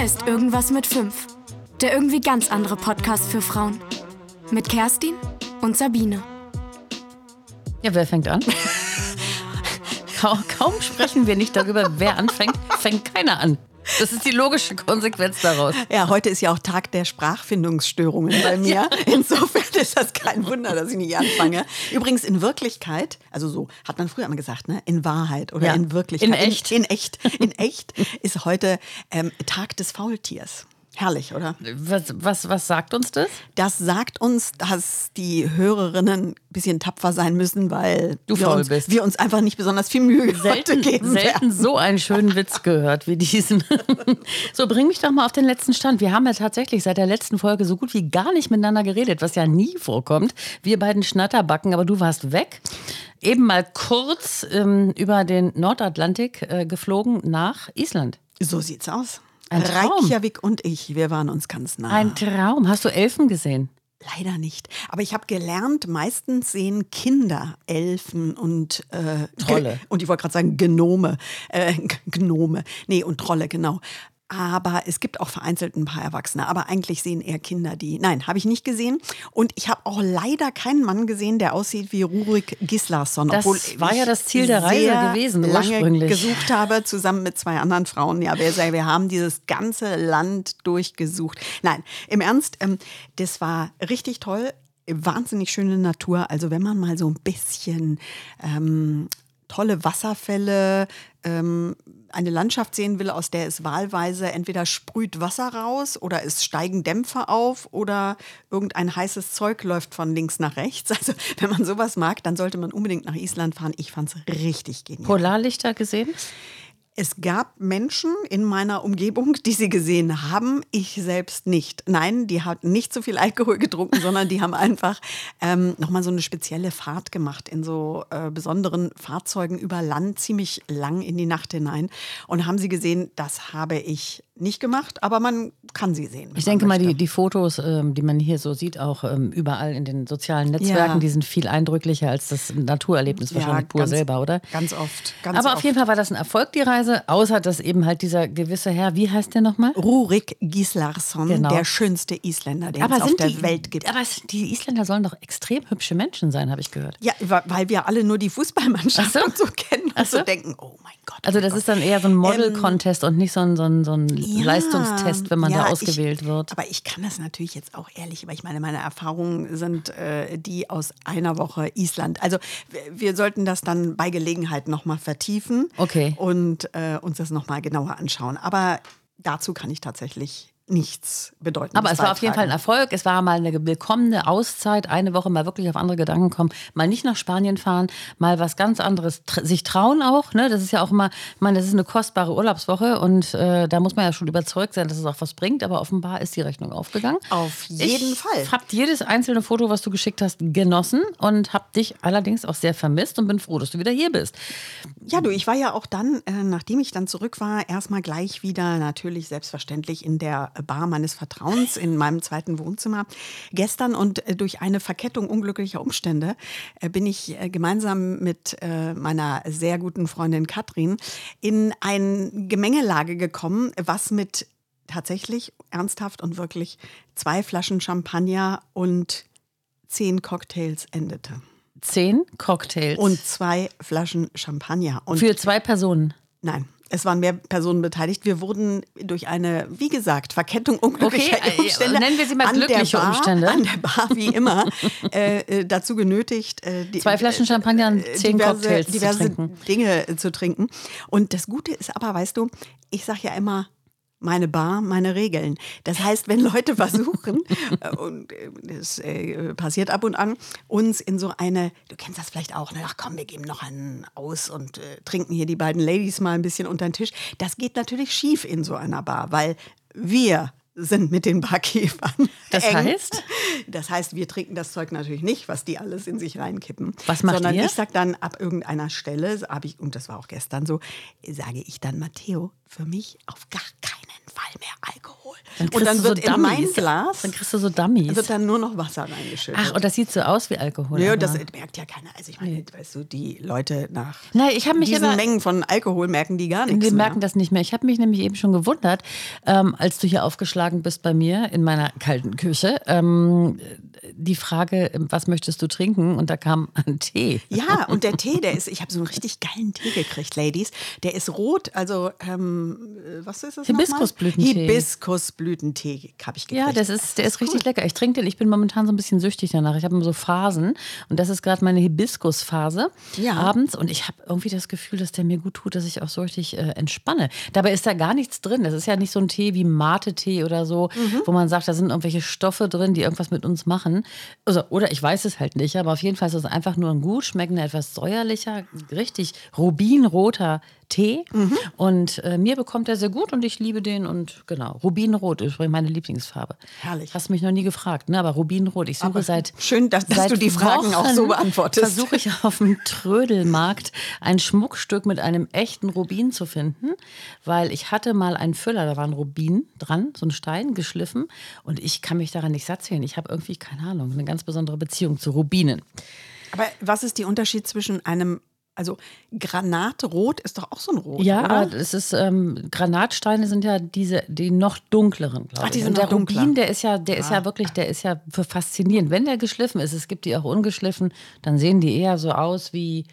Hier ist Irgendwas mit 5. Der irgendwie ganz andere Podcast für Frauen. Mit Kerstin und Sabine. Ja, wer fängt an? kaum, kaum sprechen wir nicht darüber, wer anfängt, fängt keiner an. Das ist die logische Konsequenz daraus. Ja, heute ist ja auch Tag der Sprachfindungsstörungen bei mir. Insofern ist das kein Wunder, dass ich nicht anfange. Übrigens in Wirklichkeit, also so hat man früher immer gesagt, ne? in Wahrheit oder Ja. in Wirklichkeit. In echt. In, in echt. In echt ist heute ähm, Tag des Faultiers. Herrlich, oder? Was, was, was sagt uns das? Das sagt uns, dass die Hörerinnen ein bisschen tapfer sein müssen, weil Du wir, uns, bist. wir uns einfach nicht besonders viel Mühe Selten, geben selten werden. so einen schönen Witz gehört wie diesen. So, bring mich doch mal auf den letzten Stand. Wir haben ja tatsächlich seit der letzten Folge so gut wie gar nicht miteinander geredet, was ja nie vorkommt. Wir beiden Schnatterbacken, aber du warst weg. Eben mal kurz ähm, über den Nordatlantik äh, geflogen nach Island. So sieht's aus. Ein Traum. Reykjavik und ich, wir waren uns ganz nah. Ein Traum. Hast du Elfen gesehen? Leider nicht. Aber ich habe gelernt, meistens sehen Kinder Elfen und äh, Trolle. Und ich wollte gerade sagen Gnome. Äh, Gnome. Nee, und Trolle, genau. Aber es gibt auch vereinzelt ein paar Erwachsene. Aber eigentlich sehen eher Kinder die. Nein, habe ich nicht gesehen. Und ich habe auch leider keinen Mann gesehen, der aussieht wie Rurik Gislason. Das war ja das Ziel der Reise gewesen, lange ursprünglich. gesucht habe, zusammen mit zwei anderen Frauen. Ja, wir, wir haben dieses ganze Land durchgesucht. Nein, im Ernst, ähm, das war richtig toll. Wahnsinnig schöne Natur. Also wenn man mal so ein bisschen ähm, tolle Wasserfälle, ähm, eine Landschaft sehen will, aus der es wahlweise entweder sprüht Wasser raus oder es steigen Dämpfe auf oder irgendein heißes Zeug läuft von links nach rechts. Also wenn man sowas mag, dann sollte man unbedingt nach Island fahren. Ich fand es richtig genial. Polarlichter gesehen? Es gab Menschen in meiner Umgebung, die sie gesehen haben, ich selbst nicht. Nein, die hatten nicht so viel Alkohol getrunken, sondern die haben einfach ähm, nochmal so eine spezielle Fahrt gemacht in so äh, besonderen Fahrzeugen über Land, ziemlich lang in die Nacht hinein. Und haben sie gesehen, das habe ich nicht gemacht, aber man kann sie sehen. Ich denke mal, die, die Fotos, ähm, die man hier so sieht, auch ähm, überall in den sozialen Netzwerken, Ja. die sind viel eindrücklicher als das Naturerlebnis wahrscheinlich pur ganz- selber, oder? Ganz oft. Ganz Aber oft. auf jeden Fall war das ein Erfolg, die Reise, außer dass eben halt dieser gewisse Herr, wie heißt der nochmal? Rurik Gislason, Genau. der schönste Isländer, den es auf der die, Welt gibt. Aber es- die Isländer sollen doch extrem hübsche Menschen sein, habe ich gehört. Ja, weil wir alle nur die Fußballmannschaft so. so kennen und so. so denken, oh mein Gott. Also oh das Gott. ist dann eher so ein Model-Contest und nicht so ein, so ein, so ein Ja, Leistungstest, wenn man ja, da ausgewählt ich, wird. Aber ich kann das natürlich jetzt auch ehrlich, weil ich meine, meine Erfahrungen sind äh, die aus einer Woche Island. Also wir, wir sollten das dann bei Gelegenheit nochmal vertiefen Okay. und äh, uns das nochmal genauer anschauen. Aber dazu kann ich tatsächlich nichts bedeuten. Aber es war auf jeden Fall ein Erfolg. Es war mal eine willkommene Auszeit, eine Woche mal wirklich auf andere Gedanken kommen, mal nicht nach Spanien fahren, mal was ganz anderes, sich trauen auch. Ne? Das ist ja auch immer, ich meine, das ist eine kostbare Urlaubswoche und äh, da muss man ja schon überzeugt sein, dass es auch was bringt. Aber offenbar ist die Rechnung aufgegangen. Auf jeden ich Fall. Ich habe jedes einzelne Foto, was du geschickt hast, genossen und habe dich allerdings auch sehr vermisst und bin froh, dass du wieder hier bist. Ja, du, ich war ja auch dann, äh, nachdem ich dann zurück war, erstmal gleich wieder natürlich selbstverständlich in der Bar meines Vertrauens in meinem zweiten Wohnzimmer. Gestern und äh, durch eine Verkettung unglücklicher Umstände äh, bin ich äh, gemeinsam mit meiner sehr guten Freundin Katrin in eine Gemengelage gekommen, was mit tatsächlich ernsthaft und wirklich zwei Flaschen Champagner und zehn Cocktails endete. Zehn Cocktails. Und zwei Flaschen Champagner. Und für zwei Personen. Nein, es waren mehr Personen beteiligt. Wir wurden durch eine, wie gesagt, Verkettung unglücklicher Okay, äh, Umstände. nennen wir sie mal glückliche Bar, Umstände. An der Bar, wie immer, äh, äh, dazu genötigt, äh, die, Zwei Flaschen Champagner und äh, zehn diverse, Cocktails zu diverse trinken. Dinge zu trinken. Und das Gute ist aber, weißt du, ich sage ja immer, meine Bar, meine Regeln. Das heißt, wenn Leute versuchen, äh, und äh, das äh, passiert ab und an, uns in so eine, du kennst das vielleicht auch, ne? ach komm, wir geben noch einen aus und äh, trinken hier die beiden Ladies mal ein bisschen unter den Tisch. Das geht natürlich schief in so einer Bar, weil wir sind mit den Barkeepern. Das eng. heißt? Das heißt, wir trinken das Zeug natürlich nicht, was die alles in sich reinkippen. Was macht Sondern ihr? ich sag dann ab irgendeiner Stelle, ich, und das war auch gestern so, sage ich dann, Matteo, für mich auf gar keinen Fall mehr Alkohol. Kriegst Und dann wird so in mein. Glas Dann kriegst du so Dummies. wird dann nur noch Wasser reingeschüttet. Ach, und das sieht so aus wie Alkohol. ja, aber- das merkt ja keiner. Also ich meine, weißt du, die Leute nach Nein, ich habe mich diesen aber- Mengen von Alkohol merken die gar nichts mehr. merken das nicht mehr. Ich habe mich nämlich eben schon gewundert, ähm, als du hier aufgeschlagen bist bei mir in meiner kalten Küche. Ähm, die Frage, was möchtest du trinken? Und da kam ein Tee. Ja, und der Tee, der ist, ich habe so einen richtig geilen Tee gekriegt, Ladies. Der ist rot, also ähm, äh, was ist es nochmal? Hibiskusblütentee. Hibiskusblütentee habe ich gekriegt. Ja, das ist, der ist richtig lecker. Ich trinke den. Ich bin momentan so ein bisschen süchtig danach. Ich habe immer so Phasen und das ist gerade meine Hibiskusphase Ja. abends und ich habe irgendwie das Gefühl, dass der mir gut tut, dass ich auch so richtig äh, entspanne. Dabei ist da gar nichts drin. Das ist ja nicht so ein Tee wie Mate-Tee oder so, Mhm. wo man sagt, da sind irgendwelche Stoffe drin, die irgendwas mit uns machen. Also, oder ich weiß es halt nicht, aber auf jeden Fall ist es einfach nur ein gut schmeckender, etwas säuerlicher, richtig rubinroter Tee. Mhm. Und äh, mir bekommt er sehr gut und ich liebe den. Und genau, Rubinrot ist meine Lieblingsfarbe. Herrlich. Hast mich noch nie gefragt, ne? aber Rubinrot. Ich suche Aber seit. schön, dass- dass seit du die Fragen auch so Wochen beantwortest. Versuche ich auf dem Trödelmarkt ein Schmuckstück mit einem echten Rubin zu finden, weil ich hatte mal einen Füller, da war ein Rubin dran, so ein Stein geschliffen. Und ich kann mich daran nicht satt zählen. Ich habe irgendwie, keine Ahnung, eine ganz besondere Beziehung zu Rubinen. Aber was ist der Unterschied zwischen einem, also Granatrot ist doch auch so ein Rot, Ja, oder? aber es ist, ähm, Granatsteine sind ja diese, die noch dunkleren, glaube Ach, ich. die sind Und der dunkler. Rubin, der ist ja, der ist ja wirklich, der ist ja für faszinierend. Wenn der geschliffen ist, es gibt die auch ungeschliffen, dann sehen die eher so aus wie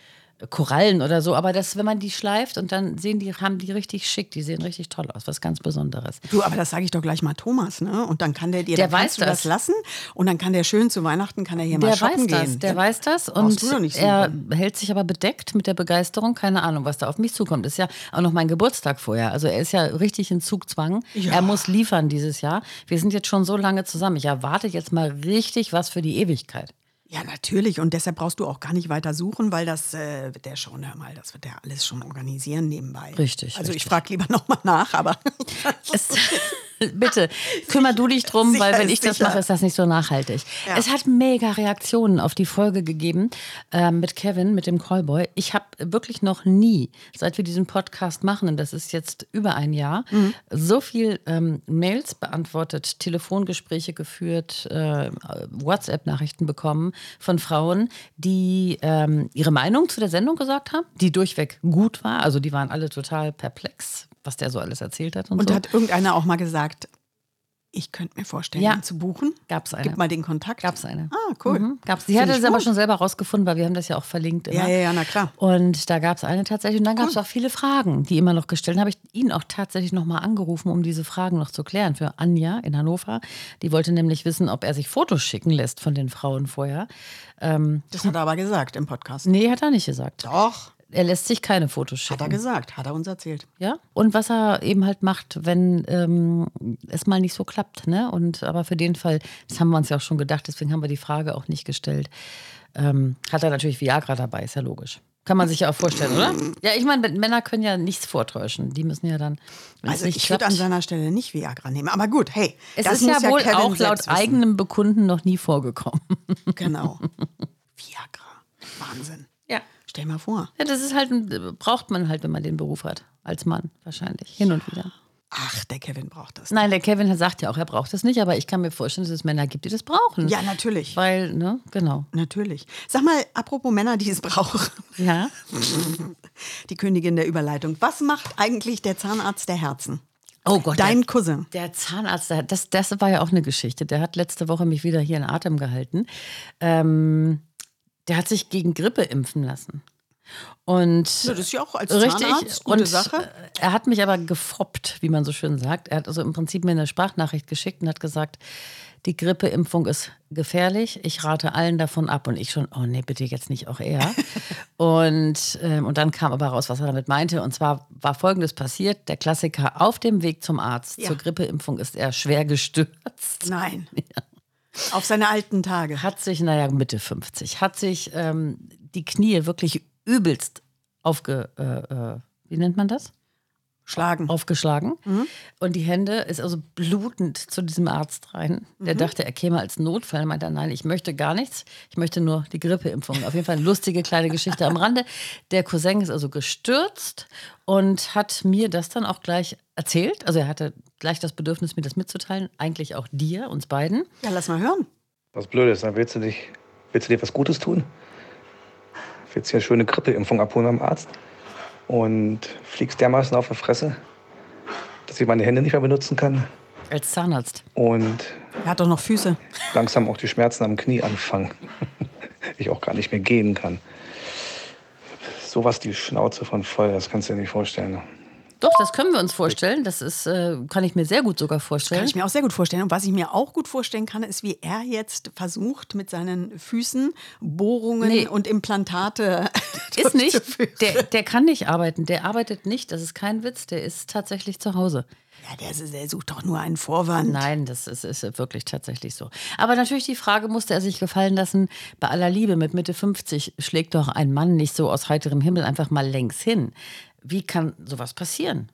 Korallen oder so. Aber das, wenn man die schleift und dann sehen die, haben die richtig schick, die sehen richtig toll aus, was ganz Besonderes. Du, aber das sage ich doch gleich mal Thomas, ne? Und dann kann der dir, Der weiß das das. lassen und dann kann der schön zu Weihnachten, kann er hier Der mal shoppen weiß das, gehen. der weiß das und er hält sich aber bedeckt mit der Begeisterung. Keine Ahnung, was da auf mich zukommt. Ist ja auch noch mein Geburtstag vorher. Also er ist ja richtig in Zugzwang. Ja. Er muss liefern dieses Jahr. Wir sind jetzt schon so lange zusammen. Ich erwarte jetzt mal richtig was für die Ewigkeit. Ja, natürlich. Und deshalb brauchst du auch gar nicht weiter suchen, weil das äh, wird der schon, hör mal, das wird der alles schon organisieren nebenbei. Richtig, Also ich richtig. frage lieber nochmal nach, aber Es, bitte, kümmer du dich drum, Sicher weil wenn ich das sicher. mache, ist das nicht so nachhaltig. Ja. Es hat mega Reaktionen auf die Folge gegeben äh, mit Kevin, mit dem Callboy. Ich habe wirklich noch nie, seit wir diesen Podcast machen, und das ist jetzt über ein Jahr, Mhm. so viel ähm, Mails beantwortet, Telefongespräche geführt, äh, WhatsApp-Nachrichten bekommen von Frauen, die ähm, ihre Meinung zu der Sendung gesagt haben, die durchweg gut war. Also die waren alle total perplex, was der so alles erzählt hat und, Und so. hat irgendeiner auch mal gesagt, ich könnte mir vorstellen, Ja. ihn zu buchen? Gab's eine. Gib mal den Kontakt. Gab's eine. Ah, cool. Mhm, gab's. Sie hatte es aber schon selber rausgefunden, weil wir haben das ja auch verlinkt. Immer. Ja, ja, ja, na klar. Und da gab es eine tatsächlich. Und dann gab es auch viele Fragen, die immer noch gestellt. Habe ich ihn auch tatsächlich nochmal angerufen, um diese Fragen noch zu klären. Für Anja in Hannover. Die wollte nämlich wissen, ob er sich Fotos schicken lässt von den Frauen vorher. Ähm, Das hat er aber gesagt im Podcast. nee, hat er nicht gesagt. Doch, Er lässt sich keine Fotos hat er schicken. gesagt, hat er uns erzählt. Ja. Und was er eben halt macht, wenn ähm, es mal nicht so klappt, ne? Und aber für den Fall, das haben wir uns ja auch schon gedacht, deswegen haben wir die Frage auch nicht gestellt. Ähm, hat er natürlich Viagra dabei, ist ja logisch. Kann man sich ja auch vorstellen, oder? Ja, ich meine, Männer können ja nichts vortäuschen. Die müssen ja dann. Also nicht ich würde an seiner Stelle nicht Viagra nehmen. Aber gut, hey, Es das ist muss ja wohl Kevin auch laut eigenem Bekunden noch nie vorgekommen. Genau. Viagra. Wahnsinn. Ja. Stell mal vor. Ja, das ist halt, braucht man halt, wenn man den Beruf hat. Als Mann wahrscheinlich. Hin und wieder. Ach, der Kevin braucht das. Nein, der Kevin sagt ja auch, er braucht das nicht, aber ich kann mir vorstellen, dass es Männer gibt, die das brauchen. Ja, natürlich. Weil, ne, genau. Natürlich. Sag mal, apropos Männer, die es brauchen. Ja. Die Königin der Überleitung. Was macht eigentlich der Zahnarzt der Herzen? Oh Gott. Dein der, Cousin. der Zahnarzt, der, das, das war ja auch eine Geschichte. Der hat letzte Woche mich wieder hier in Atem gehalten. Ähm, der hat sich gegen Grippe impfen lassen. Und Ja, das ist ja auch als Richtig. Zahnarzt gute und Sache. äh, er hat mich aber gefoppt, wie man so schön sagt. Er hat also im Prinzip mir eine Sprachnachricht geschickt und hat gesagt, die Grippeimpfung ist gefährlich. Ich rate allen davon ab. Und ich schon, oh nee, bitte jetzt nicht auch er. und, ähm, und dann kam aber raus, was er damit meinte. Und zwar war Folgendes passiert. Der Klassiker auf dem Weg zum Arzt Ja. zur Grippeimpfung ist er schwer gestürzt. Nein. Auf seine alten Tage. Hat sich, naja, Mitte 50, hat sich ähm, die Knie wirklich übelst aufge... Äh, äh, wie nennt man das? Schlagen. aufgeschlagen. Mhm. Und die Hände ist also blutend zu diesem Arzt rein. Der Mhm. dachte, er käme als Notfall. Meinte er, nein, ich möchte gar nichts. Ich möchte nur die Grippeimpfung. Auf jeden Fall eine lustige kleine Geschichte am Rande. Der Cousin ist also gestürzt und hat mir das dann auch gleich erzählt. Also er hatte gleich das Bedürfnis, mir das mitzuteilen. Eigentlich auch dir, uns beiden. Ja, lass mal hören. Was Blödes, dann willst du, dich, willst du dir was Gutes tun? Willst dir eine schöne Grippeimpfung abholen am Arzt und fliegst dermaßen auf die Fresse, dass ich meine Hände nicht mehr benutzen kann Als Zahnarzt. und Er hat doch noch Füße. langsam auch die Schmerzen am Knie anfangen. ich auch gar nicht mehr gehen kann. Sowas die Schnauze von voll, das kannst du dir nicht vorstellen. Doch, das können wir uns vorstellen. Das ist, äh, kann ich mir sehr gut sogar vorstellen. Kann ich mir auch sehr gut vorstellen. Und was ich mir auch gut vorstellen kann, ist, wie er jetzt versucht, mit seinen Füßen Bohrungen Nee. und Implantate ist nicht. Der, der kann nicht arbeiten. Der arbeitet nicht. Das ist kein Witz. Der ist tatsächlich zu Hause. Ja, der, der sucht doch nur einen Vorwand. Nein, das ist, ist wirklich tatsächlich so. Aber natürlich die Frage musste er sich gefallen lassen, bei aller Liebe, mit Mitte 50 schlägt doch ein Mann nicht so aus heiterem Himmel einfach mal längs hin. Wie kann sowas passieren?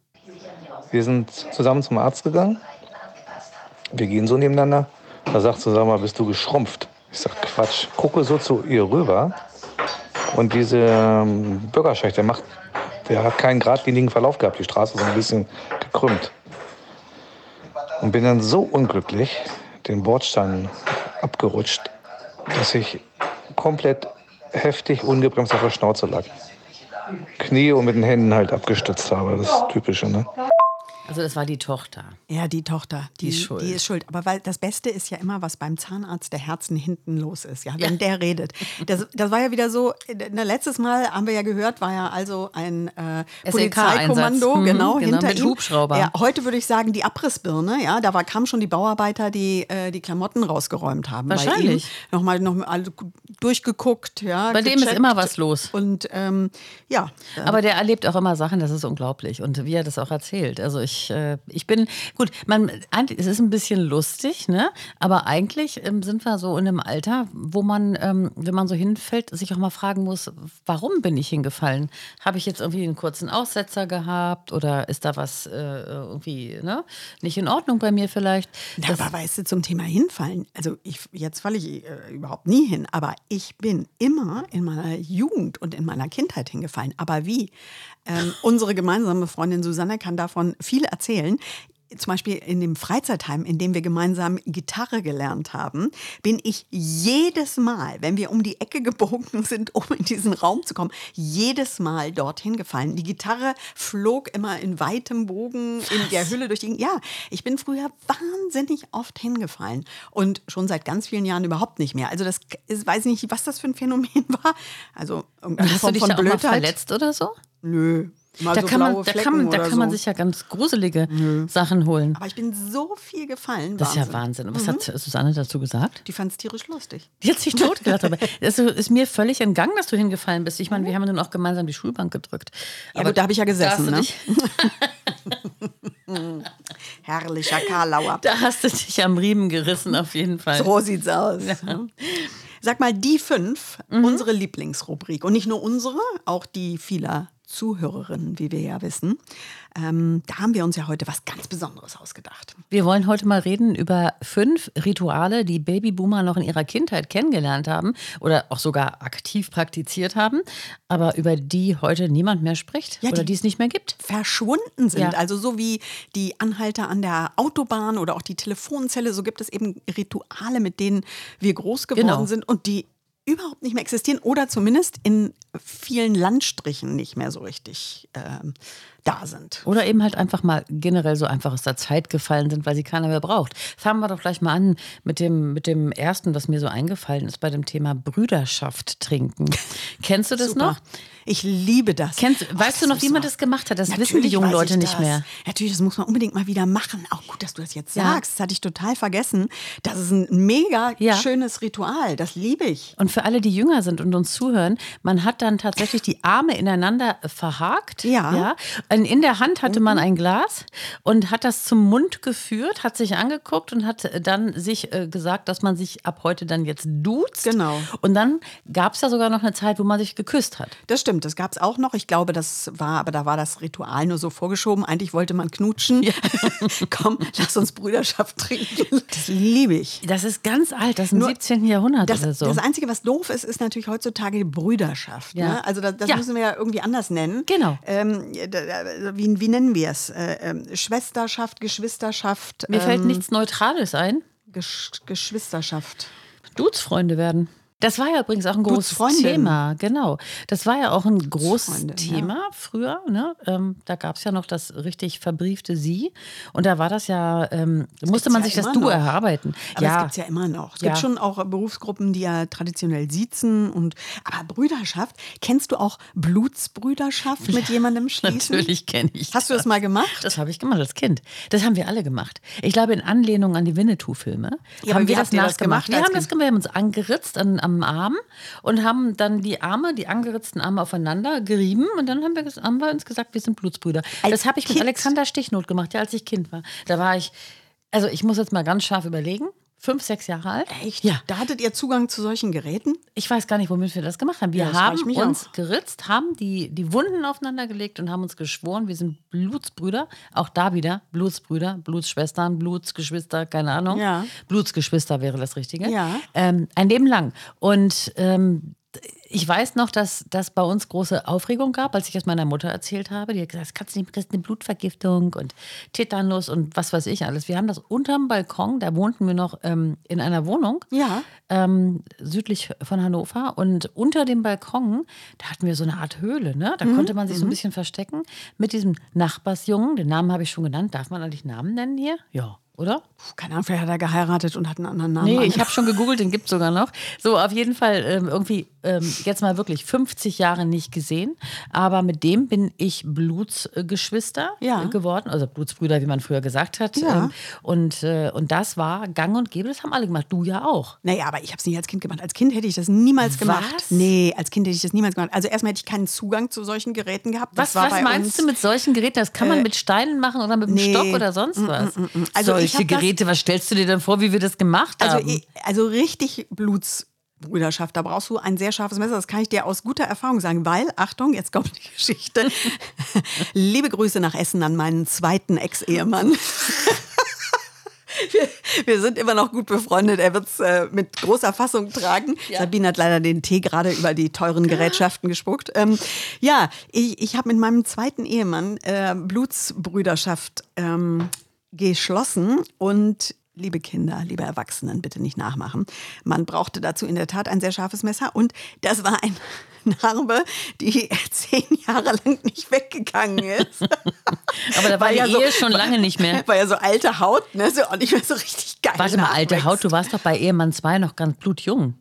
Wir sind zusammen zum Arzt gegangen. Wir gehen so nebeneinander. Da sagt sie, sag mal, bist du geschrumpft? Ich sag, Quatsch. Gucke so zu ihr rüber. Und diese ähm, Bürgersteig, der macht, der hat keinen geradlinigen Verlauf gehabt. Die Straße ist ein bisschen gekrümmt. Und bin dann so unglücklich den Bordstein abgerutscht, dass ich komplett heftig ungebremst auf der Schnauze lag. Knie und mit den Händen halt abgestützt habe. Das ist typische, ne? Also das war die Tochter. Ja, die Tochter, die, Die ist schuld. die ist schuld. Aber weil das Beste ist ja immer, was beim Zahnarzt der Herzen hinten los ist, ja, wenn der redet. Das, das war ja wieder so, äh, letztes Mal haben wir ja gehört, war ja also ein äh, Polizeikommando, Mhm, genau, genau, hinter mit ihm. Hubschrauber. Ja, heute würde ich sagen, die Abrissbirne, ja, da war, kamen schon die Bauarbeiter, die äh, die Klamotten rausgeräumt haben. Wahrscheinlich. Nochmal noch mal alle durchgeguckt, ja. Bei dem ist gecheckt. immer was los. Und ähm, ja, Aber der erlebt auch immer Sachen, das ist unglaublich. Und wie er das auch erzählt. Also ich, äh, ich bin, gut, man, eigentlich- es ist ein bisschen lustig, ne? Aber eigentlich ähm, sind wir so in einem Alter, wo man, ähm, wenn man so hinfällt, sich auch mal fragen muss, warum bin ich hingefallen? Habe ich jetzt irgendwie einen kurzen Aussetzer gehabt oder ist da was äh, irgendwie ne? nicht in Ordnung bei mir vielleicht? Na, aber weißt du, zum Thema Hinfallen, also ich, jetzt falle ich äh, überhaupt nie hin, aber ich bin immer in meiner Jugend und in meiner Kindheit hingefallen. Aber wie? Ähm, unsere gemeinsame Freundin Susanne kann davon viel erzählen. Zum Beispiel in dem Freizeitheim, in dem wir gemeinsam Gitarre gelernt haben, bin ich jedes Mal, wenn wir um die Ecke gebogen sind, um in diesen Raum zu kommen, jedes Mal dorthin gefallen. Die Gitarre flog immer in weitem Bogen in der Hülle durch die. Ja, ich bin früher wahnsinnig oft hingefallen und schon seit ganz vielen Jahren überhaupt nicht mehr. Also das ist, weiß ich nicht, was das für ein Phänomen war. Also irgendeine Hast du Form dich von da auch mal Blödheit. verletzt oder so? Nö. Mal Da, so kann man, da, kann man, da kann man so. sich ja ganz gruselige Sachen holen. Aber ich bin so viel gefallen. Das ist ja Wahnsinn. Und was hat Susanne dazu gesagt? Die fand es tierisch lustig. Die hat sich totgelacht. Aber es ist mir völlig entgangen, dass du hingefallen bist. Ich meine, wir haben ja nun auch gemeinsam die Schulbank gedrückt. Ja, gut, da habe ich ja gesessen, ne? Herrlicher Karlauer. da hast du dich am Riemen gerissen, auf jeden Fall. So sieht's aus. ne? Sag mal, die fünf, Mhm. unsere Lieblingsrubrik. Und nicht nur unsere, auch die vieler Zuhörerinnen, wie wir ja wissen. Ähm, da haben wir uns ja heute was ganz Besonderes ausgedacht. Wir wollen heute mal reden über fünf Rituale, die Babyboomer noch in ihrer Kindheit kennengelernt haben oder auch sogar aktiv praktiziert haben, aber über die heute niemand mehr spricht Ja, oder die- die es nicht mehr gibt. verschwunden sind. Ja. Also so wie die Anhalter an der Autobahn oder auch die Telefonzelle, so gibt es eben Rituale, mit denen wir groß geworden Genau. sind und die überhaupt nicht mehr existieren oder zumindest in vielen Landstrichen nicht mehr so richtig ähm, da sind. Oder eben halt einfach mal generell so einfach aus der Zeit gefallen sind, weil sie keiner mehr braucht. Fangen wir doch gleich mal an mit dem, mit dem ersten, was mir so eingefallen ist, bei dem Thema Brüderschaft trinken. Kennst du das Super. noch? Ich liebe das. Kennst, Oh, weißt du noch, wie man das gemacht hat? Das wissen die Natürlich jungen Leute ich nicht das. mehr. Natürlich, das muss man unbedingt mal wieder machen. Auch gut, dass du das jetzt Ja. sagst. Das hatte ich total vergessen. Das ist ein mega Ja. schönes Ritual. Das liebe ich. Und für alle, die jünger sind und uns zuhören, man hat dann tatsächlich die Arme ineinander verhakt. Ja. Und in der Hand hatte man ein Glas und hat das zum Mund geführt, hat sich angeguckt und hat dann sich äh, gesagt, dass man sich ab heute dann jetzt duzt. Genau. Und dann gab es ja sogar noch eine Zeit, wo man sich geküsst hat. Das stimmt, das gab es auch noch. Ich glaube, das war, aber da war das Ritual nur so vorgeschoben. Eigentlich wollte man knutschen. Komm, lass uns Brüderschaft trinken. Das liebe ich. Das ist ganz alt, das ist im Nur 17. Jahrhundert Das, oder so. das Einzige, was doof ist, ist natürlich heutzutage die Brüderschaft. Ja. Ne? Also das, das Ja. müssen wir ja irgendwie anders nennen. Genau. Ähm, da, da äh, wie, wie nennen wir es? Äh, ähm, Schwesterschaft, Geschwisterschaft. Mir fällt ähm, nichts Neutrales ein. Gesch Geschwisterschaft. Dudes-Freunde werden. Das war ja übrigens auch ein großes. Thema, genau. Das war ja auch ein großes Thema früher. Ne? Ähm, da gab es ja noch das richtig verbriefte Sie. Und da war das ja, ähm, musste man ja sich das Du noch. erarbeiten. Aber ja, gibt es ja immer noch. Es Ja. gibt schon auch Berufsgruppen, die ja traditionell siezen und aber Brüderschaft, kennst du auch Blutsbrüderschaft mit jemandem schließen? natürlich kenne ich. Hast du das mal gemacht? Das habe ich gemacht als Kind. Das haben wir alle gemacht. Ich glaube, in Anlehnung an die Winnetou-Filme Ja, haben wir das ihr das nachgemacht. gemacht wir haben das gemacht, wir haben uns angeritzt an, am Arm und haben dann die Arme, die angeritzten Arme aufeinander gerieben und dann haben wir, haben wir uns gesagt, wir sind Blutsbrüder. Als das habe ich mit Kind? Alexander Stichnot gemacht, ja, als ich Kind war. Da war ich, also ich muss jetzt mal ganz scharf überlegen, fünf, sechs Jahre alt. Echt? Ja. Da hattet ihr Zugang zu solchen Geräten? Ich weiß gar nicht, womit wir das gemacht haben. Wir Ja, haben uns auch. geritzt, haben die, die Wunden aufeinander gelegt und haben uns geschworen, wir sind Blutsbrüder. Auch da wieder Blutsbrüder, Blutsschwestern, Blutsgeschwister, keine Ahnung. Ja. Blutsgeschwister wäre das Richtige. Ja. Ähm, ein Leben lang. Und ähm, ich weiß noch, dass das bei uns große Aufregung gab, als ich es meiner Mutter erzählt habe. Die hat gesagt, das kannst du nicht, kriegst eine Blutvergiftung und Tetanus und was weiß ich alles. Wir haben das unterm Balkon, da wohnten wir noch ähm, in einer Wohnung Ja. ähm, südlich von Hannover. Und unter dem Balkon, da hatten wir so eine Art Höhle, ne? Da konnte man sich so ein bisschen verstecken mit diesem Nachbarsjungen. Den Namen habe ich schon genannt. Darf man eigentlich Namen nennen hier? Ja, oder? Puh, keine Ahnung, vielleicht hat er geheiratet und hat einen anderen Namen. Nee, ich ange- habe schon gegoogelt, den gibt es sogar noch. So, auf jeden Fall ähm, irgendwie ähm, jetzt mal wirklich 50 Jahre nicht gesehen. Aber mit dem bin ich Blutsgeschwister Ja. äh, geworden, also Blutsbrüder, wie man früher gesagt hat. Ja. Ähm, und, äh, und das war gang und gäbe, das haben alle gemacht. Du ja auch. Naja, aber ich habe es nicht als Kind gemacht. Als Kind hätte ich das niemals gemacht. Was? Nee, als Kind hätte ich das niemals gemacht. Also erstmal hätte ich keinen Zugang zu solchen Geräten gehabt. Das Was, was meinst uns, du mit solchen Geräten? Das kann man mit Steinen machen oder mit einem Nee. Stock oder sonst was? Also ich Solche Geräte, was stellst du dir denn vor, wie wir das gemacht Also, haben? also richtig Blutsbrüderschaft, da brauchst du ein sehr scharfes Messer. Das kann ich dir aus guter Erfahrung sagen, weil, Achtung, jetzt kommt die Geschichte. Liebe Grüße nach Essen an meinen zweiten Ex-Ehemann. Wir, wir sind immer noch gut befreundet. Er wird es äh, mit großer Fassung tragen. Sabine hat leider den Tee gerade über die teuren Gerätschaften gespuckt. Ähm, ja, ich, ich habe mit meinem zweiten Ehemann äh, Blutsbrüderschaft ähm, geschlossen und liebe Kinder, liebe Erwachsenen, bitte nicht nachmachen. Man brauchte dazu in der Tat ein sehr scharfes Messer und das war eine Narbe, die zehn Jahre lang nicht weggegangen ist. Aber da war Weil die ja so- Ehe schon lange nicht mehr. War ja so alte Haut, ne? So auch nicht mehr so richtig geil. Warte mal, alte. Haut, du warst doch bei Ehemann 2 noch ganz blutjung.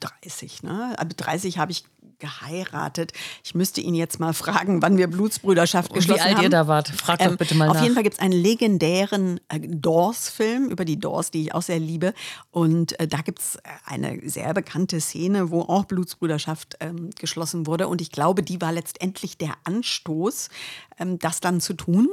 30, ne? Aber 30 habe ich geheiratet. Ich müsste ihn jetzt mal fragen, wann wir Blutsbrüderschaft Und wie geschlossen alt haben. ihr da wart. Frag doch bitte mal Auf nach. jeden Fall gibt es einen legendären äh, Doors-Film über die Doors, die ich auch sehr liebe. Und äh, da gibt es eine sehr bekannte Szene, wo auch Blutsbrüderschaft ähm, geschlossen wurde. Und ich glaube, die war letztendlich der Anstoß, ähm, das dann zu tun.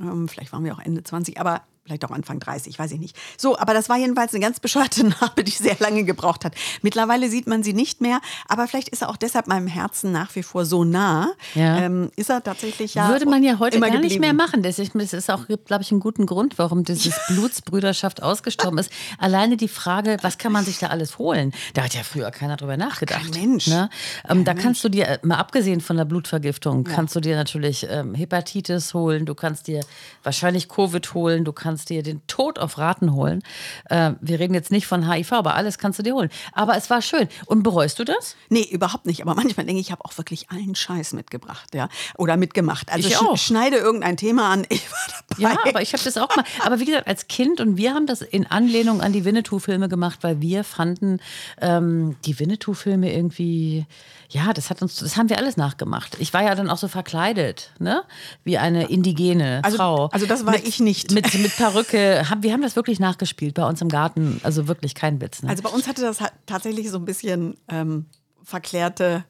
Ähm, vielleicht waren wir auch Ende 20, aber vielleicht auch Anfang 30, weiß ich nicht. So, aber das war jedenfalls eine ganz bescheuerte Narbe, die sehr lange gebraucht hat. Mittlerweile sieht man sie nicht mehr, aber vielleicht ist er auch deshalb meinem Herzen nach wie vor so nah. Ja. Ähm, ist er tatsächlich ja Würde man ja heute gar nicht geblieben. mehr machen. Das ist, auch, glaube ich, einen guten Grund, warum dieses Blutsbrüderschaft ausgestorben ist. Alleine die Frage, was kann man sich da alles holen? Da hat ja früher keiner drüber nachgedacht. kein Mensch. Ne? Ähm, da kannst du dir, äh, mal abgesehen von der Blutvergiftung, kannst du dir natürlich ähm, Hepatitis holen, du kannst dir wahrscheinlich Covid holen, du kannst dir den Tod auf Raten holen. Äh, wir reden jetzt nicht von HIV, aber alles kannst du dir holen. Aber es war schön. Und bereust du das? Nee, überhaupt nicht. Aber manchmal denke ich, ich habe auch wirklich allen Scheiß mitgebracht, ja. Oder mitgemacht. Also Ich sch- auch. schneide irgendein Thema an. Ich war dabei. Ja, aber ich habe das auch mal. Aber wie gesagt, als Kind und wir haben das in Anlehnung an die Winnetou-Filme gemacht, weil wir fanden ähm, die Winnetou-Filme irgendwie, ja, das hat uns, das haben wir alles nachgemacht. Ich war ja dann auch so verkleidet, ne, wie eine indigene Also- Frau. also das war ich nicht. Mit, mit Perücke. Wir haben das wirklich nachgespielt bei uns im Garten. Also wirklich kein Witz. Ne? Also bei uns hatte das halt tatsächlich so ein bisschen ähm, verklärte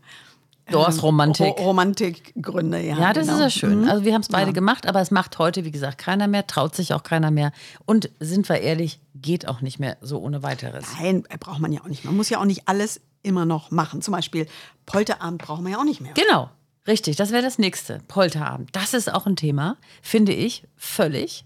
Doors-Romantik. Ro Romantikgründe, ja. Ja, das genau. ist ja schön. Also wir haben es beide Ja. gemacht, aber es macht heute, wie gesagt, keiner mehr, traut sich auch keiner mehr. Und sind wir ehrlich, geht auch nicht mehr so ohne weiteres. Nein, braucht man ja auch nicht. Man muss ja auch nicht alles immer noch machen. Zum Beispiel Polterabend brauchen wir ja auch nicht mehr. Genau, richtig, das wäre das nächste. Polterabend. Das ist auch ein Thema, finde ich, völlig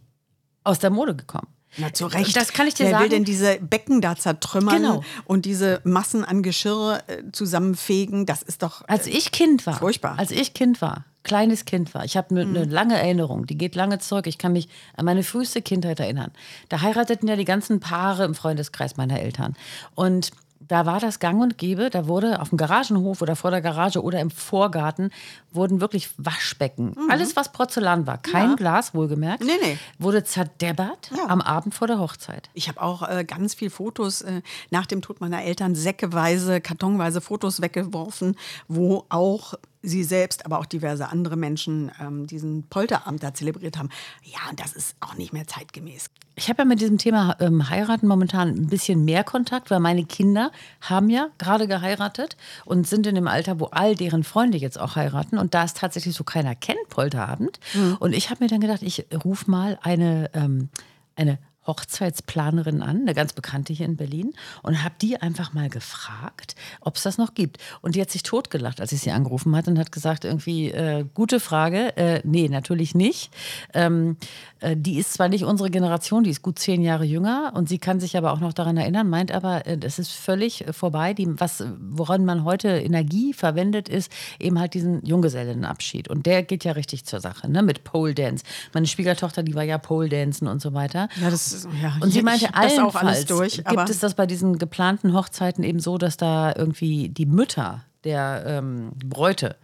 aus der Mode gekommen. Na, zu Recht. Das kann ich dir Wer sagen. will denn diese Becken da zertrümmern Genau. und diese Massen an Geschirr äh, zusammenfegen? Das ist doch. Als ich Kind war, Furchtbar. als ich Kind war, kleines Kind war. Ich habe eine ne lange Erinnerung, die geht lange zurück. Ich kann mich an meine früheste Kindheit erinnern. Da heirateten ja die ganzen Paare im Freundeskreis meiner Eltern. Und da war das gang und gäbe, da wurde auf dem Garagenhof oder vor der Garage oder im Vorgarten wurden wirklich Waschbecken. Alles, was Porzellan war, kein Mhm. Ja. Glas, wohlgemerkt, Nee, nee. wurde zerdebbert Ja. am Abend vor der Hochzeit. Ich habe auch äh, ganz viel Fotos äh, nach dem Tod meiner Eltern säckeweise, kartonweise Fotos weggeworfen, wo auch sie selbst, aber auch diverse andere Menschen ähm, diesen Polterabend da zelebriert haben. Ja, und das ist auch nicht mehr zeitgemäß. Ich habe ja mit diesem Thema ähm, Heiraten momentan ein bisschen mehr Kontakt, weil meine Kinder haben ja gerade geheiratet und sind in dem Alter, wo all deren Freunde jetzt auch heiraten. Und da ist tatsächlich so keiner kennt Polterabend. Und ich habe mir dann gedacht, ich rufe mal eine, ähm, eine Hochzeitsplanerin an, eine ganz bekannte hier in Berlin, und habe die einfach mal gefragt, ob es das noch gibt. Und die hat sich totgelacht, als ich sie angerufen hatte und hat gesagt, irgendwie, äh, gute Frage, äh, nee, natürlich nicht. Ähm, äh, die ist zwar nicht unsere Generation, die ist gut zehn Jahre jünger und sie kann sich aber auch noch daran erinnern, meint aber, äh, das ist völlig äh, vorbei. Die, was, woran man heute Energie verwendet, ist eben halt diesen Junggesellenabschied. Und der geht ja richtig zur Sache, ne? mit Pole Dance. Meine Schwiegertochter, die war ja Pole Dancen und so weiter. Ja, das ist, ja, Und sie meinte, allenfalls alles durch. gibt es das bei diesen geplanten Hochzeiten eben so, dass da irgendwie die Mütter der ähm, Bräute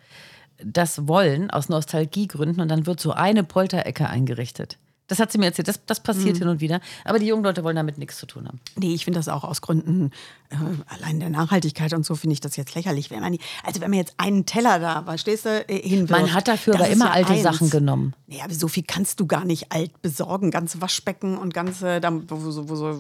das wollen aus Nostalgiegründen und dann wird so eine Polterecke eingerichtet. Das hat sie mir erzählt. Das, das passiert hin und wieder. Aber die jungen Leute wollen damit nichts zu tun haben. Nee, ich finde das auch aus Gründen äh, allein der Nachhaltigkeit und so finde ich das jetzt lächerlich. Wenn man, also wenn man jetzt einen Teller da, verstehst du, äh, hinwirft. Man hat dafür aber ist immer ja alte eins. Sachen genommen. Aber so viel kannst du gar nicht alt besorgen. Ganze Waschbecken und ganze, da, wo, so- wo, so,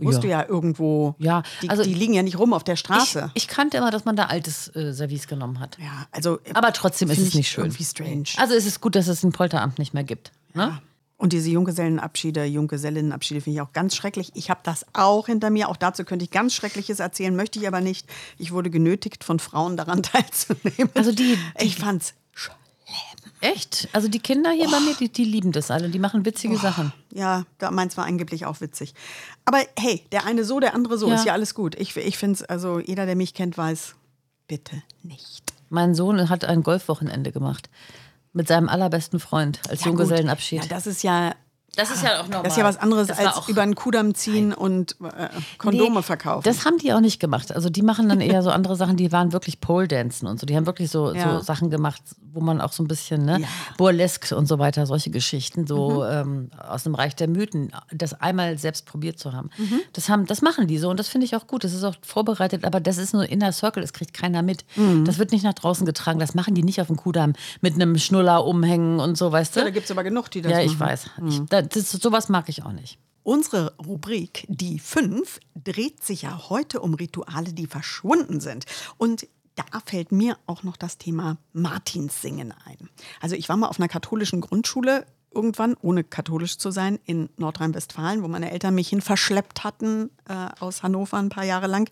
musst Ja. du ja irgendwo, Ja, die, also- die liegen ja nicht rum auf der Ich, Straße. ich kannte immer, dass man da altes äh, Service genommen hat. ja, also, äh, Aber trotzdem ist find es ich nicht schön. Irgendwie strange. Also es ist gut, dass es ein Polteramt nicht mehr gibt. Ne? Und diese Junggesellenabschiede, Junggesellinnenabschiede finde ich auch ganz schrecklich. Ich habe das auch hinter mir. Auch dazu könnte ich ganz Schreckliches erzählen, möchte ich aber nicht. Ich wurde genötigt, von Frauen daran teilzunehmen. Also die- die- ich fand's Echt? Also die Kinder hier bei mir, die, die lieben das alle. Die machen witzige Sachen. Ja, meins war angeblich auch witzig. Aber hey, der eine so, der andere so, Ja. ist ja alles gut. Ich, ich finde es, also jeder, der mich kennt, weiß, bitte nicht. Mein Sohn hat ein Golfwochenende gemacht. Mit seinem allerbesten Freund als Ja. Junggesellenabschied. Ja, das ist ja, das ist ja auch normal. das ist ja was anderes als auch- über einen Kudamm ziehen und äh, Kondome Nee, verkaufen. Das haben die auch nicht gemacht. Also die machen dann eher so andere Sachen, die waren wirklich Pole Dancen und so. Die haben wirklich so, Ja. so Sachen gemacht, wo man auch so ein bisschen, ne, Ja. Burlesque und so weiter, solche Geschichten, so ähm, aus dem Reich der Mythen, das einmal selbst probiert zu haben. Das, haben das machen die so und das finde ich auch gut. Das ist auch vorbereitet, aber das ist nur Inner Circle, das kriegt keiner mit. Das wird nicht nach draußen getragen. Das machen die nicht auf dem Kudamm mit einem Schnuller umhängen und so, weißt du? ja, da gibt es aber genug, die das Ja, ich machen. weiß. Ich, das, das, sowas mag ich auch nicht. Unsere Rubrik Die fünf dreht sich ja heute um Rituale, die verschwunden sind. Und da fällt mir auch noch das Thema Martinssingen ein. Also ich war mal auf einer katholischen Grundschule irgendwann, ohne katholisch zu sein, in Nordrhein-Westfalen, wo meine Eltern mich hin verschleppt hatten äh, aus Hannover ein paar Jahre lang.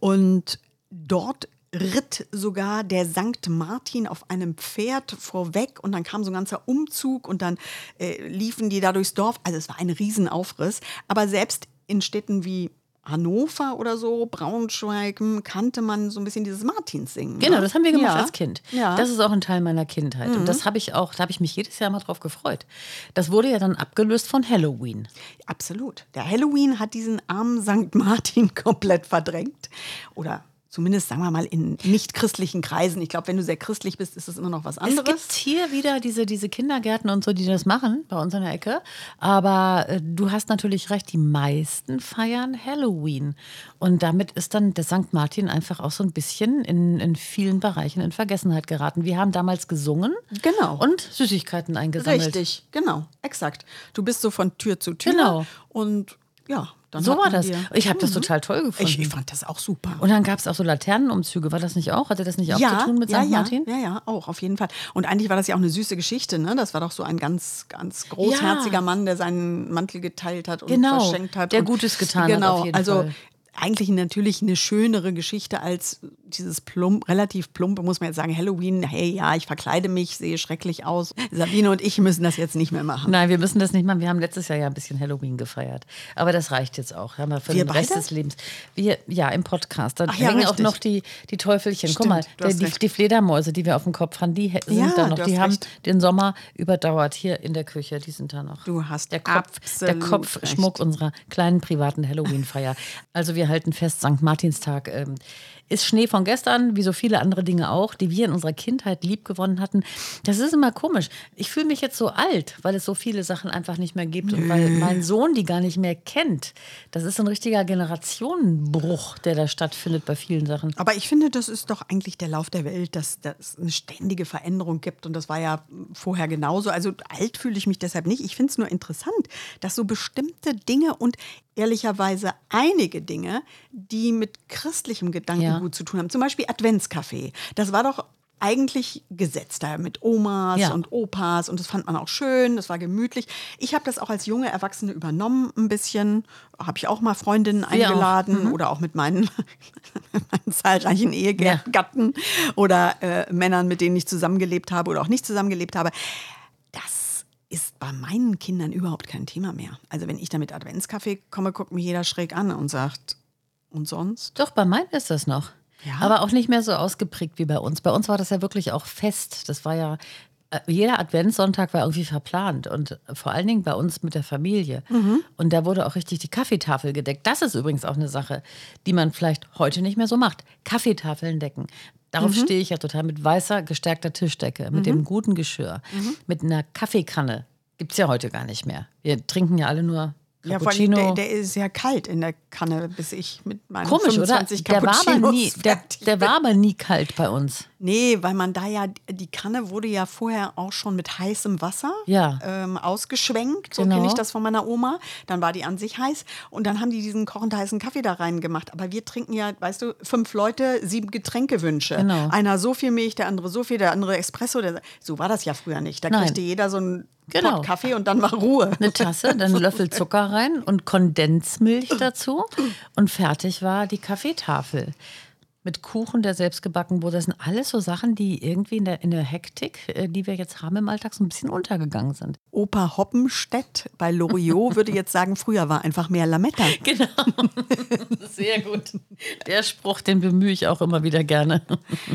Und dort ritt sogar der Sankt Martin auf einem Pferd vorweg und dann kam so ein ganzer Umzug und dann äh, liefen die da durchs Dorf. Also es war ein Riesenaufriss. Aber selbst in Städten wie Hannover oder so, Braunschweig, hm, kannte man so ein bisschen dieses Martinssingen. Genau, ne? das haben wir gemacht Ja. als Kind. Ja. Mhm. Das ist auch ein Teil meiner Kindheit. Und das habe ich auch, da habe ich mich jedes Jahr mal drauf gefreut. Das wurde ja dann abgelöst von Halloween. Absolut. Der Halloween hat diesen armen St. Martin komplett verdrängt. Oder zumindest, sagen wir mal, in nicht-christlichen Kreisen. Ich glaube, wenn du sehr christlich bist, ist es immer noch was Es anderes. gibt hier wieder diese, diese Kindergärten und so, die das machen, bei uns in der Ecke. Aber äh, du hast natürlich recht, die meisten feiern Halloween. Und damit ist dann der St. Martin einfach auch so ein bisschen in, in vielen Bereichen in Vergessenheit geraten. Wir haben damals gesungen Genau. und Süßigkeiten eingesammelt. Richtig, genau, exakt. Du bist so von Tür zu Tür. Genau. Und ja, dann So hat war das. Ich habe das total toll gefunden. Ich, ich fand das auch super. Und dann gab es auch so Laternenumzüge. War das nicht auch? Hatte das nicht auch zu tun mit ja, St. Martin? Ja, ja, ja, auch, auf jeden Fall. Und eigentlich war das ja auch eine süße Geschichte, ne? Das war doch so ein ganz, ganz großherziger Ja. Mann, der seinen Mantel geteilt hat und Genau, verschenkt hat. der und, Gutes getan hat, genau, auf jeden also Fall. Eigentlich natürlich eine schönere Geschichte als dieses plump, relativ plumpe, muss man jetzt sagen, Halloween, hey, ja, ich verkleide mich, sehe schrecklich aus. Sabine und ich müssen das jetzt nicht mehr machen. Nein, wir müssen das nicht machen. Wir haben letztes Jahr ja ein bisschen Halloween gefeiert. Aber das reicht jetzt auch. Haben wir für Wir den Rest beide? des Lebens. Wir, ja, im Podcast. Da Ach ja, hängen auch noch die, die Teufelchen. Guck Stimmt, mal, du der, die, recht. die Fledermäuse, die wir auf dem Kopf haben, die sind Ja, da noch. Die hast haben recht. den Sommer überdauert hier in der Küche. Die sind da noch. Du hast der Kopf, der Kopfschmuck unserer kleinen privaten Halloween-Feier. Also wir halten fest, St. Martinstag ähm, ist Schnee von gestern, wie so viele andere Dinge auch, die wir in unserer Kindheit lieb gewonnen hatten. Das ist immer komisch. Ich fühle mich jetzt so alt, weil es so viele Sachen einfach nicht mehr gibt und weil mein Sohn die gar nicht mehr kennt. Das ist ein richtiger Generationenbruch, der da stattfindet bei vielen Sachen. Aber ich finde, das ist doch eigentlich der Lauf der Welt, dass es eine ständige Veränderung gibt. Und das war ja vorher genauso. Also alt fühle ich mich deshalb nicht. Ich finde es nur interessant, dass so bestimmte Dinge und ehrlicherweise einige Dinge, die mit christlichem Gedankengut zu tun haben, zum Beispiel Adventskaffee, das war doch eigentlich gesetzt da mit Omas Ja. und Opas und das fand man auch schön, das war gemütlich. Ich habe das auch als junge Erwachsene übernommen ein bisschen, habe ich auch mal Freundinnen Wir auch. eingeladen oder auch mit meinen, meinen zahlreichen Ehegatten oder äh, Männern, mit denen ich zusammengelebt habe oder auch nicht zusammengelebt habe. Das ist bei meinen Kindern überhaupt kein Thema mehr. Also wenn ich da mit Adventskaffee komme, guckt mich jeder schräg an und sagt, und sonst? Doch, bei meinen ist das noch. Ja? Aber auch nicht mehr so ausgeprägt wie bei uns. Bei uns war das ja wirklich auch fest. Das war ja, äh, jeder Adventssonntag war irgendwie verplant und vor allen Dingen bei uns mit der Familie. Und da wurde auch richtig die Kaffeetafel gedeckt. Das ist übrigens auch eine Sache, die man vielleicht heute nicht mehr so macht. Kaffeetafeln decken. Darauf stehe ich ja total mit weißer, gestärkter Tischdecke, mit dem guten Geschirr, mit einer Kaffeekanne. Gibt es ja heute gar nicht mehr. Wir trinken ja alle nur Ja, vor allem, der, der ist ja kalt in der Kanne, bis ich mit meinen Komisch, oder? 25 Der war, aber nie, der, der war aber nie kalt bei uns. Nee, weil man da ja, die Kanne wurde ja vorher auch schon mit heißem Wasser Ja. ähm, ausgeschwenkt. So Genau. kenne ich das von meiner Oma. Dann war die an sich heiß und dann haben die diesen kochend heißen Kaffee da reingemacht. Aber wir trinken ja, weißt du, fünf Leute, sieben Getränkewünsche. Genau. Einer so viel Milch, der andere so viel, der andere Espresso. Der, so war das ja früher nicht. Da Nein. kriegte jeder so einen Genau. Pott Kaffee und dann war Ruhe. Eine Tasse, dann einen Löffel Zucker rein und Kondensmilch dazu. Und fertig war die Kaffeetafel. Mit Kuchen, der selbst gebacken wurde. Das sind alles so Sachen, die irgendwie in der, in der Hektik, äh, die wir jetzt haben im Alltag, so ein bisschen untergegangen sind. Opa Hoppenstedt bei Loriot würde jetzt sagen, früher war einfach mehr Lametta. Genau. Sehr gut. Der Spruch, den bemühe ich auch immer wieder gerne.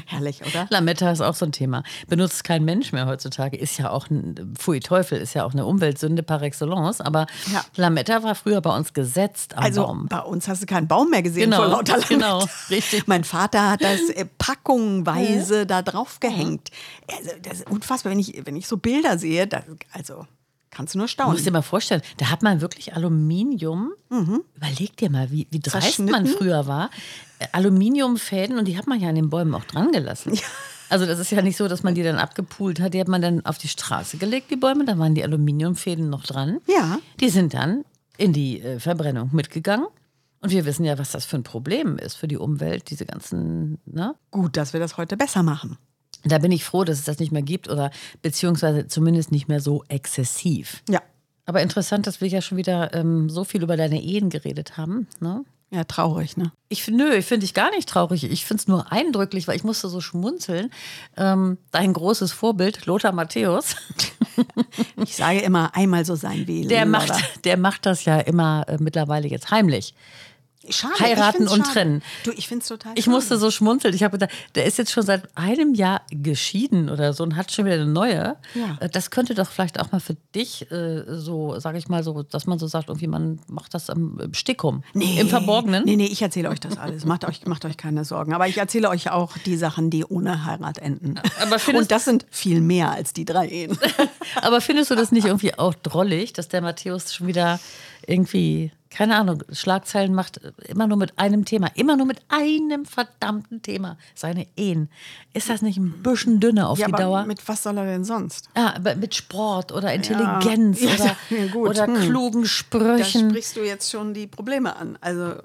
Herrlich, oder? Lametta ist auch so ein Thema. Benutzt kein Mensch mehr heutzutage. Ist ja auch ein, Pfui Teufel, ist ja auch eine Umweltsünde par excellence. Aber Ja. Lametta war früher bei uns gesetzt am Also Baum. bei uns hast du keinen Baum mehr gesehen Genau, vor lauter Lametta. genau, richtig. Mein Vater hat das äh, packungweise da drauf gehängt. Also, das ist unfassbar, wenn ich, wenn ich so Bilder sehe, das, also kannst du nur Du staunen. musst dir mal vorstellen, da hat man wirklich Aluminium. Überleg dir mal, wie, wie dreist man früher war. Äh, Aluminiumfäden und die hat man ja an den Bäumen auch dran gelassen. Also das ist ja nicht so, dass man die dann abgepult hat. Die hat man dann auf die Straße gelegt, die Bäume. Da waren die Aluminiumfäden noch dran. Ja. Die sind dann in die äh, Verbrennung mitgegangen. Und wir wissen ja, was das für ein Problem ist für die Umwelt, diese ganzen, ne? Gut, dass wir das heute besser machen. Da bin ich froh, dass es das nicht mehr gibt oder beziehungsweise zumindest nicht mehr so exzessiv. Ja. Aber interessant, dass wir ja schon wieder ähm, so viel über deine Ehen geredet haben. Ne? Ja, traurig, ne? Ich finde, nö, ich finde ich gar nicht traurig. Ich finde es nur eindrücklich, weil ich musste so schmunzeln. Ähm, dein großes Vorbild, Lothar Matthäus, Ich sage immer, einmal so sein wie der macht, der macht das ja immer äh, mittlerweile jetzt heimlich. Schade, heiraten und schade. trennen. Du, ich finde es total Ich schade. musste so schmunzeln. Ich habe gedacht, der ist jetzt schon seit einem Jahr geschieden oder so und hat schon wieder eine neue. Ja. Äh, Das könnte doch vielleicht auch mal für dich äh, so, sage ich mal so, dass man so sagt, irgendwie man macht das im, im Stickum, im Verborgenen. Nee, nee, ich erzähle euch das alles. Macht euch, macht euch keine Sorgen. Aber ich erzähle euch auch die Sachen, die ohne Heirat enden. Aber Und das sind viel mehr als die drei Ehen. Aber findest du das nicht irgendwie auch drollig, dass der Matthäus schon wieder irgendwie, keine Ahnung, Schlagzeilen macht, äh, immer nur mit einem Thema, immer nur mit einem verdammten Thema, seine Ehen. Ist das nicht ein bisschen dünner auf Ja, die aber Dauer? mit was soll er denn sonst? Ja, aber mit Sport oder Intelligenz Ja, oder, ja, oder Hm. klugen Da Sprüchen. sprichst du jetzt schon die Probleme an. Also,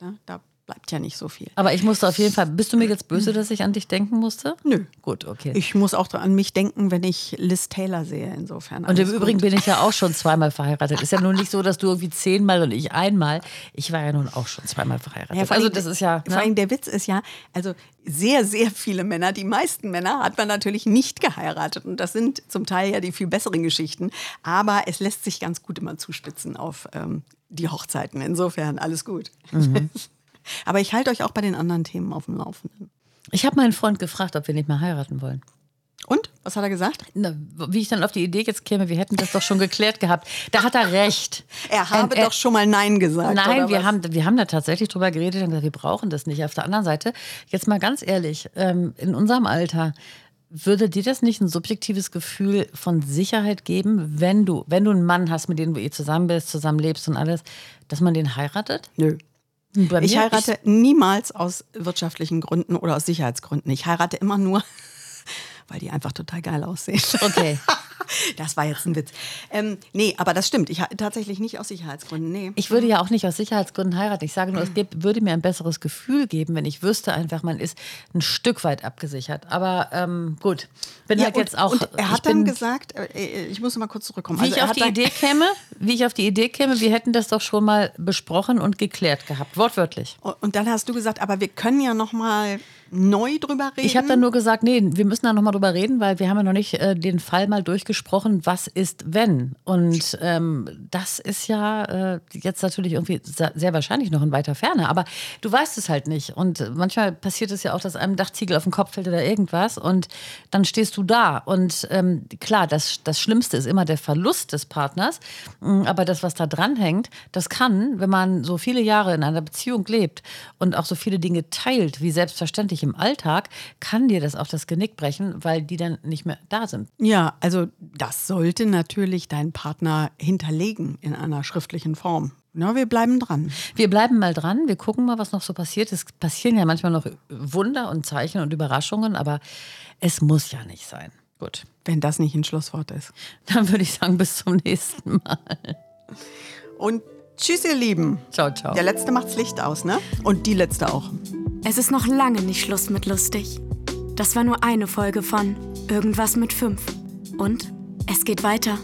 ne, da bleibt ja nicht so viel. Aber ich musste auf jeden Fall. Bist du mir jetzt böse, dass ich an dich denken musste? Nö. Gut, okay. Ich muss auch an mich denken, wenn ich Liz Taylor sehe, insofern. und im Übrigen gut. bin ich ja auch schon zweimal verheiratet. Ist ja nun nicht so, dass du irgendwie zehnmal und ich einmal. Ich war ja nun auch schon zweimal verheiratet. Ja, vor also allem- das ist ja. Vor Ne? allem der Witz ist ja, also sehr, sehr viele Männer, die meisten Männer hat man natürlich nicht geheiratet. Und das sind zum Teil ja die viel besseren Geschichten. Aber es lässt sich ganz gut immer zuspitzen auf ähm, die Hochzeiten. Insofern alles gut. Mhm. Aber ich halte euch auch bei den anderen Themen auf dem Laufenden. Ich habe meinen Freund gefragt, ob wir nicht mehr heiraten wollen. Und? Was hat er gesagt? Na, wie ich dann auf die Idee jetzt käme, wir hätten das doch schon geklärt gehabt. Da hat er recht. Er habe Ähm, doch schon mal Nein gesagt. Nein, wir was? haben, wir haben da tatsächlich drüber geredet und gesagt, wir brauchen das nicht. Auf der anderen Seite, jetzt mal ganz ehrlich, ähm, in unserem Alter, würde dir das nicht ein subjektives Gefühl von Sicherheit geben, wenn du, wenn du einen Mann hast, mit dem du eh zusammen bist, zusammen lebst und alles, dass man den heiratet? Nö. Ich heirate niemals aus wirtschaftlichen Gründen oder aus Sicherheitsgründen. Ich heirate immer nur, weil die einfach total geil aussehen. Okay. Das war jetzt ein Witz. Ähm, nee, aber das stimmt. Ich tatsächlich nicht aus Sicherheitsgründen. Nee. Ich würde ja auch nicht aus Sicherheitsgründen heiraten. Ich sage nur, es gibt, würde mir ein besseres Gefühl geben, wenn ich wüsste einfach, man ist ein Stück weit abgesichert. Aber ähm, gut, bin Ja, halt und, jetzt auch. und er hat dann bin- gesagt, äh, ich muss mal kurz zurückkommen. Wie Also ich auf die Idee käme, wie ich auf die Idee käme, wir hätten das doch schon mal besprochen und geklärt gehabt, wortwörtlich. Und dann hast du gesagt, aber wir können ja noch mal neu drüber reden. Ich habe dann nur gesagt, nee, wir müssen da nochmal drüber reden, weil wir haben ja noch nicht äh, den Fall mal durchgesprochen, was ist, wenn. Und ähm, das ist ja äh, jetzt natürlich irgendwie sehr wahrscheinlich noch in weiter Ferne, aber du weißt es halt nicht. Und manchmal passiert es ja auch, dass einem Dachziegel auf den Kopf fällt oder irgendwas und dann stehst du da. Und ähm, klar, das, das Schlimmste ist immer der Verlust des Partners, Mm, aber das, was da dranhängt, das kann, wenn man so viele Jahre in einer Beziehung lebt und auch so viele Dinge teilt, wie selbstverständlich im Alltag, kann dir das auch das Genick brechen, weil die dann nicht mehr da sind. Ja, also das sollte natürlich dein Partner hinterlegen in einer schriftlichen Form. Na, wir bleiben dran. Wir bleiben mal dran, wir gucken mal, was noch so passiert. Es passieren ja manchmal noch Wunder und Zeichen und Überraschungen, aber es muss ja nicht sein. Gut, Wenn das nicht ein Schlusswort ist. dann würde ich sagen, bis zum nächsten Mal. Und tschüss, ihr Lieben. Ciao, ciao. Der letzte macht's Licht aus, ne? Und die letzte auch. Es ist noch lange nicht Schluss mit lustig. Das war nur eine Folge von Irgendwas mit fünf. Und es geht weiter.